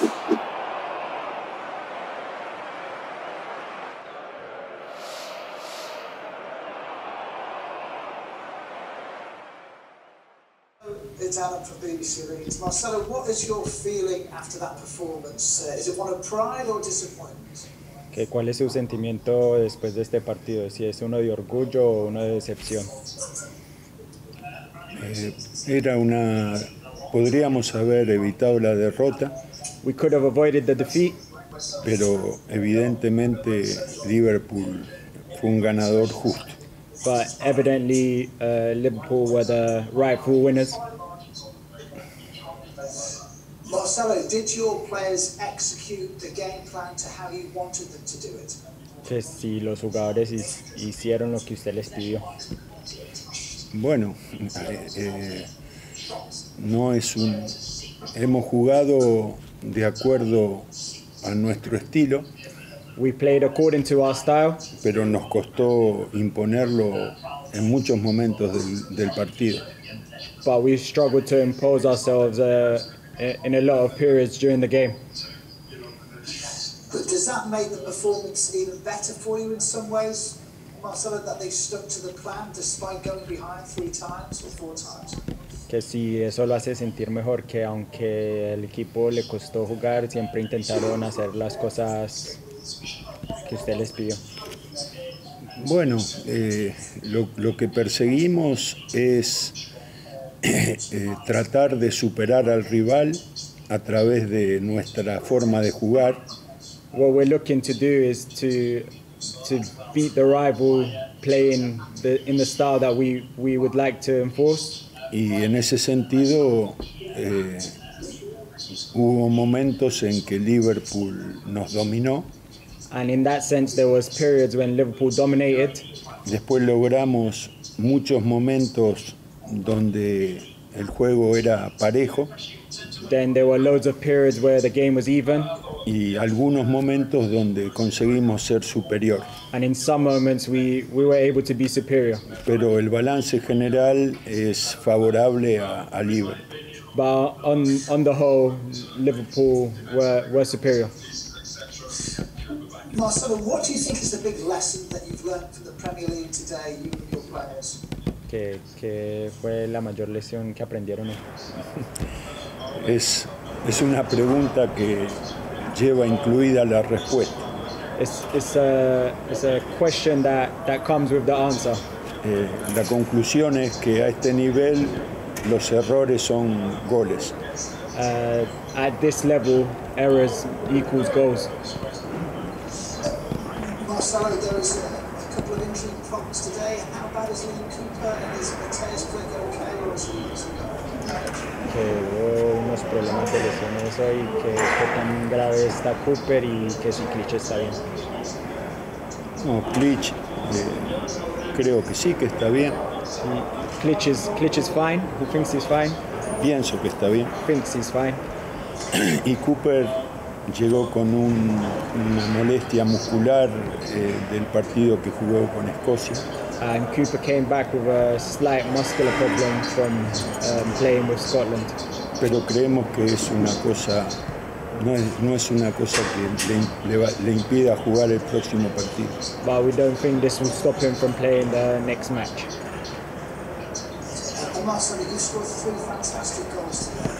It's Alan from BBC Reads. Marcelo, what is your feeling after that performance? Uh, is it one of pride or disappointment? ¿Qué, ¿Cuál es su sentimiento después de este partido? Si es uno de orgullo o uno de decepción. Eh, era una. Podríamos haber evitado la derrota, We could have avoided the defeat, pero evidentemente Liverpool fue un ganador justo. but evidently uh, Liverpool were the rightful winners. Marcelo, did your players execute the game plan to how you wanted them to do it? Que si los jugadores hi- hicieron lo que usted les pidió. Bueno, eh, eh, no es un. Hemos jugado de acuerdo a nuestro estilo, We played according to our style, pero nos costó imponerlo en muchos momentos del, del partido. but we struggled to impose ourselves uh, in a lot of periods during the game. But does that make the performance even better for you in some ways, Marcelo, that they stuck to the plan despite going behind three times or four times? Que si eso lo hace sentir mejor, que aunque el equipo le costó jugar, siempre intentaron hacer las cosas que usted les pidió. Bueno, eh, lo, lo que perseguimos es eh, tratar de superar al rival a través de nuestra forma de jugar What we're looking to do is to to beat the rival playing the, in the style that we, we would like to enforce. Y en ese sentido eh, hubo momentos en que Liverpool nos dominó, And in that sense, there was periods when Liverpool dominated. después logramos muchos momentos donde el juego era parejo Then there were loads of periods where the game was even. Y algunos momentos donde conseguimos ser superior. And in some moments, we, we were able to be superior. pero el balance general es favorable a, a Liverpool. But on, on the whole, Liverpool were, were superior. Marcelo, what do you think is the big lesson that you've learned from the Premier League today, you and your players? Que fue la mayor lección que aprendieron. Es, es una pregunta que lleva incluida la respuesta. It's, it's, a, it's a question that, that comes with the answer. Eh, la conclusión es que a este nivel los errores son goles. Uh, at this level, errors equals goals. Couple of injury problems today. How bad is Liam Cooper and is Mateus Quick okay or is he? Que hubo unos problemas de lesiones hoy, que, que tan grave está Cooper y que si Clich está bien. No, Klitsch, eh, creo que sí que está bien, Clich, is, Clich is fine, he thinks he's fine, pienso que está bien. thinks he's fine. Y Cooper llegó con un- una molestia muscular eh, del partido que jugó con Escocia. And Cooper came back with a slight muscular problem from um, playing with Scotland. pero creemos que es una cosa, no es, no es una cosa que le, le le impida jugar el próximo partido. But we don't think this will stop him from playing the next match. Marcelo, you scored three fantastic goals today.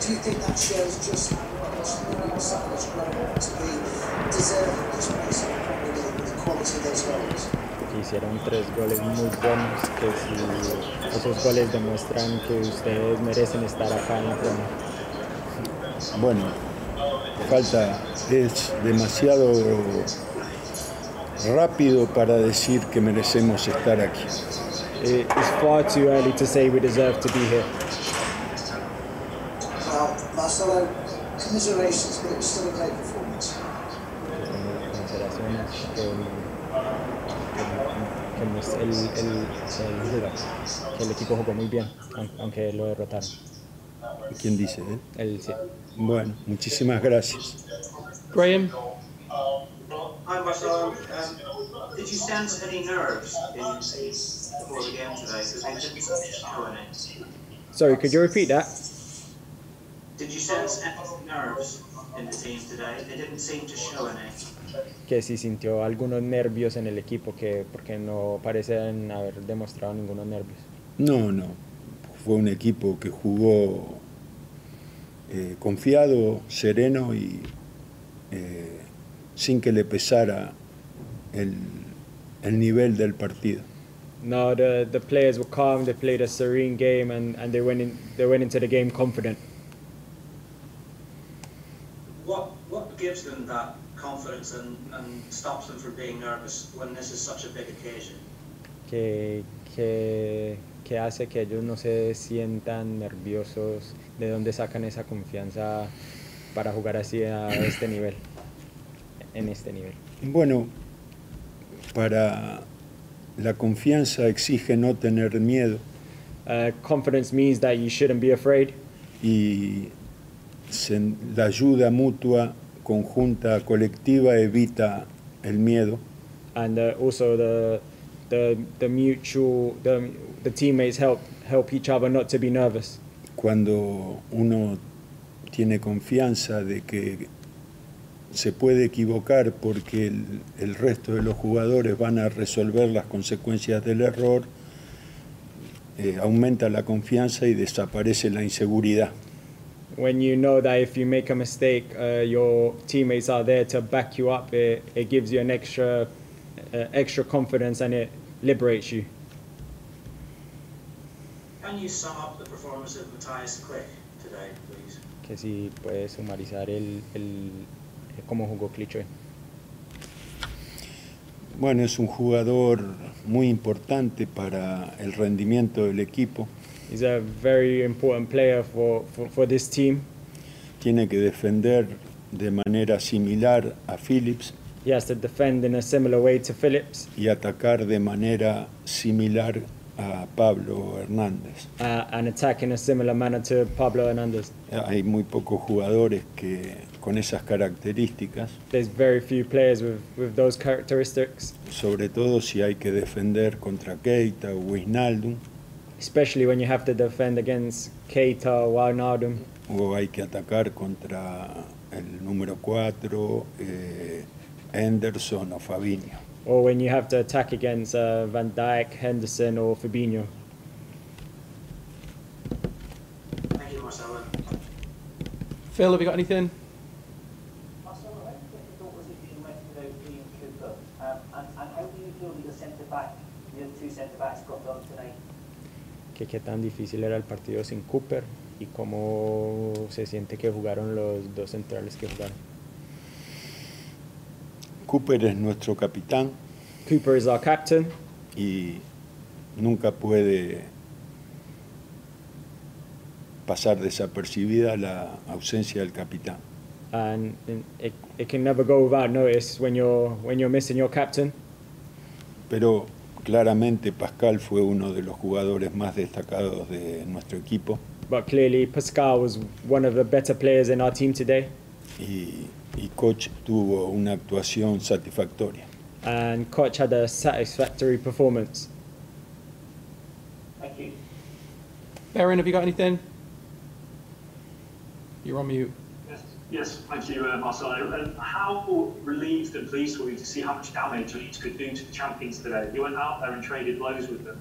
Do you think that shows just hicieron tres goles muy buenos, que si esos goles demuestran que ustedes merecen estar acá en la Premier. Bueno, falta, es demasiado rápido para decir que merecemos estar aquí. It- It's far too early to say we deserve to be here. Commiserations, but it was still a great performance. que, que- que nos- el, el- el- que el equipo jugó muy bien, aunque lo derrotaron. ¿Quién dice? él? El, sí. Bueno, muchísimas gracias. Graham, Hi, Marcelo. Um, did you sense any nerves in, before the game today? Because they didn't go in. Sorry, could you repeat that? Que si sintió algunos nervios en el equipo, que porque no parecen haber demostrado ningunos nervios. No, no. Fue un equipo que jugó eh, confiado, sereno y eh, sin que le pesara el, el nivel del partido. No, the, the players were calm, they played a serene game and, and they, went in, they went into the game confident. What what gives them that confidence and, and stops them from being nervous when this is such a big occasion? que, que, que hace que ellos no se sientan nerviosos, de dónde sacan esa confianza para jugar así a este nivel, en este nivel. Bueno, para la confianza exige no tener miedo Uh, confidence means that you shouldn't be afraid, y se- la ayuda mutua, conjunta, colectiva evita el miedo and uh, also the, the, the mutual, the, the teammates help, help each other not to be nervous. cuando uno tiene confianza de que se puede equivocar porque el, el resto de los jugadores van a resolver las consecuencias del error, eh, aumenta la confianza y desaparece la inseguridad. When you know that if you make a mistake, uh, your teammates are there to back you up, it, it gives you an extra, uh, extra confidence and it liberates you. Can you sum up the performance of Matthias Quick today, please? que si puede sumarizar el, el, cómo jugó Klitsch hoy. Bueno, es un jugador muy importante para el rendimiento del equipo. He's a very important player for, for, for this team. Tiene que defender de manera similar a Phillips He has to defend in a similar way to Phillips y atacar de manera similar a Pablo Hernández. uh, and attack in a similar manner to Pablo Hernandez. Hay muy pocos jugadores que con esas características, There's very few players with, with those characteristics, sobre todo si hay que defender contra Keita o Wijnaldum especially when you have to defend against Keita or Wijnaldum o hay que atacar contra el número 4, eh, Henderson o Fabinho. or when you have to attack against uh, Van Dijk, Henderson or Fabinho. Thank you, Marcelo. Phil, have you got anything? Marcelo, how difficult was it for you went without Ian Cooper? Um, and, and how do you feel that your centre back, the other two centre backs got on tonight? Que qué tan difícil era el partido sin Cooper y cómo se siente que jugaron los dos centrales que jugaron. Cooper es nuestro capitán Cooper is our captain. y nunca puede pasar desapercibida la ausencia del capitán. and and it, it can never go without notice when you're when you're missing your captain. Pero claramente Pascal fue uno de los jugadores más destacados de nuestro equipo But clearly, Pascal was one of the better players in our team today, y, y Coach tuvo una actuación satisfactoria. and Koch had a satisfactory performance. Thank you. Erin, have you got anything? You're on mute. Yes, thank you, uh, Marcelo. And how relieved and pleased were you to see how much damage Leeds could do to the champions today? You went out there and traded blows with them.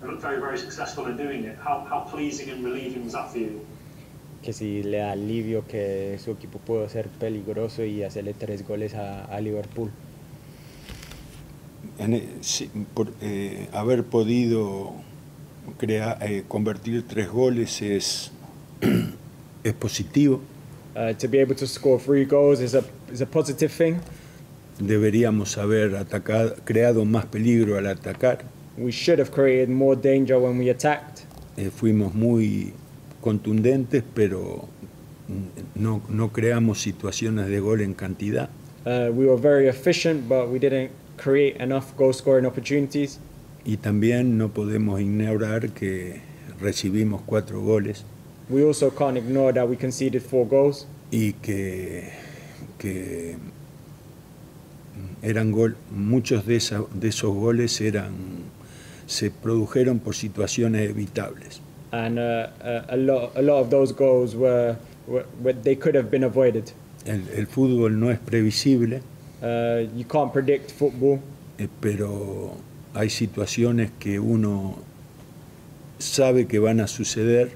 They looked very, very successful in doing it. How, how pleasing and relieving was that for you? Que si le da alivio que su equipo pudo ser peligroso y hacerle tres goles a, a Liverpool. En e- sí, por, eh, haber podido crear, eh, convertir tres goles es, es positivo. Uh, to be able to score three goals is a is a positive thing. Deberíamos haber atacado, creado más peligro al atacar. We should have created more danger when we attacked. Eh, fuimos muy contundentes, pero no, no creamos situaciones de gol en cantidad. Uh, we were very efficient, but we didn't create enough goal scoring opportunities. Y también no podemos ignorar que recibimos cuatro goles We also can't ignore that we conceded four goals. y que, que eran gol, muchos de, esa- de esos goles eran, se produjeron por situaciones evitables. and uh, uh, a lot a lot of those goals were what they could have been avoided. El, el fútbol no es previsible, Uh, you can't predict football, eh, pero hay situaciones que uno sabe que van a suceder.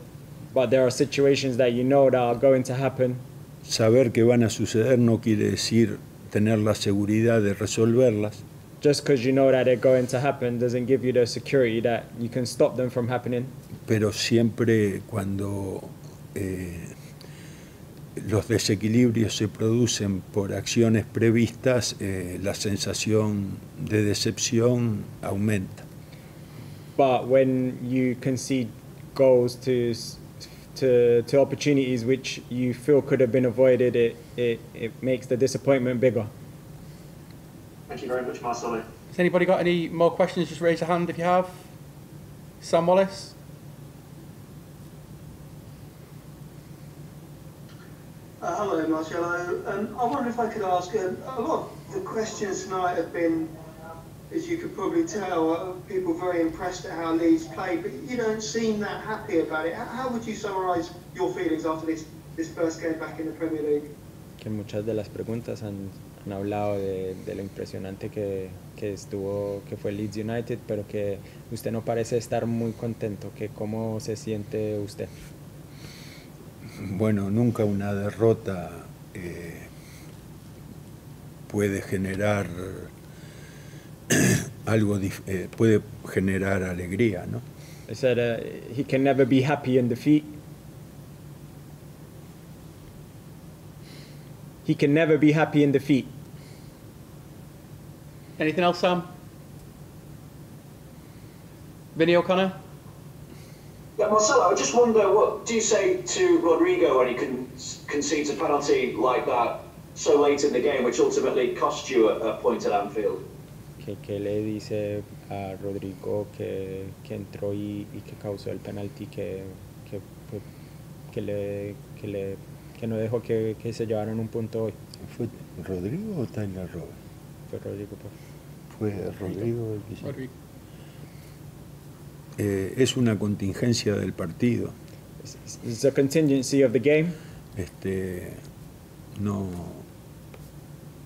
But there are situations that you know that are going to happen. Saber que van a suceder no quiere decir tener la seguridad de resolverlas, Just because you know that they're going to happen doesn't give you the security that you can stop them from happening. pero siempre cuando eh, los desequilibrios se producen por acciones previstas, eh, la sensación de decepción aumenta. But when you concede goals to to, to opportunities which you feel could have been avoided, it, it, it makes the disappointment bigger. Thank you very much, Marcelo. Has anybody got any more questions? Just raise your hand if you have. Sam Wallace? Uh, hello, Marcello. Um, I wonder if I could ask, um, a lot of the questions tonight have been, as you could probably tell, uh, people very impressed at how Leeds played, but you don't seem that happy about it. How, would you summarise your feelings after this, this first game back in the Premier League? Que muchas de las preguntas han, han hablado de, de lo impresionante que, que estuvo, que fue Leeds United, pero que usted no parece estar muy contento. Que ¿Cómo se siente usted? Bueno, nunca una derrota eh, puede generar algo, eh, puede generar alegría, ¿no? I said uh, he can never be happy in defeat. He can never be happy in defeat. Anything else, Sam? Vinny O'Connor? Yeah, Marcelo, I just wonder what do you say to Rodrigo when he con- concedes a penalty like that so late in the game, which ultimately cost you a, a point at Anfield? Que, que le dice a Rodrigo que, que entró y, y que causó el penalti que, que, que, que le, que, le, que no dejó que, que se llevaran un punto hoy. ¿Fue Rodrigo o Tyler Robert? Fue Rodrigo. pues. Fue Rodrigo el que. Rodrigo. Eh, es una contingencia del partido. It's a contingency of the game. Este, no,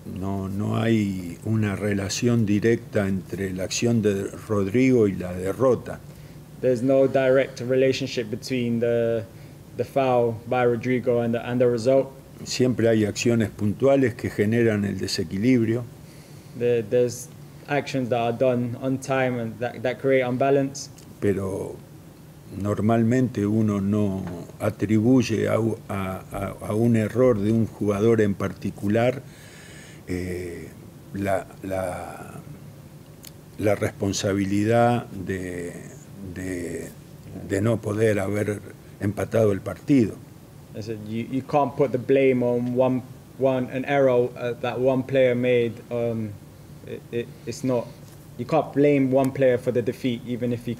no, no hay una relación directa entre la acción de Rodrigo y la derrota. There's no direct relationship between the, the foul by Rodrigo and the, and the result. Siempre hay acciones puntuales que generan el desequilibrio, The, there's actions that are done on time and that, that create unbalance. pero normalmente uno no atribuye a, a- a un error de un jugador en particular eh, la, la- la responsabilidad de, de- de no poder haber empatado el partido. You, you can't put the blame on one one an error uh, that one player made. Um, it, it, it's not. You can't blame one player for the defeat, even if he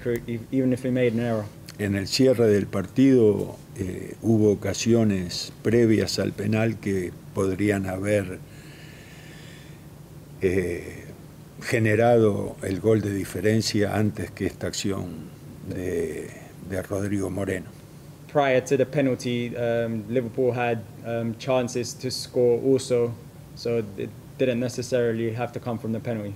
even if he made an error. En el cierre del partido eh, hubo ocasiones previas al penal que podrían haber eh, generado el gol de diferencia antes que esta acción de, de Rodrigo Moreno. Prior to the penalty, um, Liverpool had um, chances to score also, so it didn't necessarily have to come from the penalty.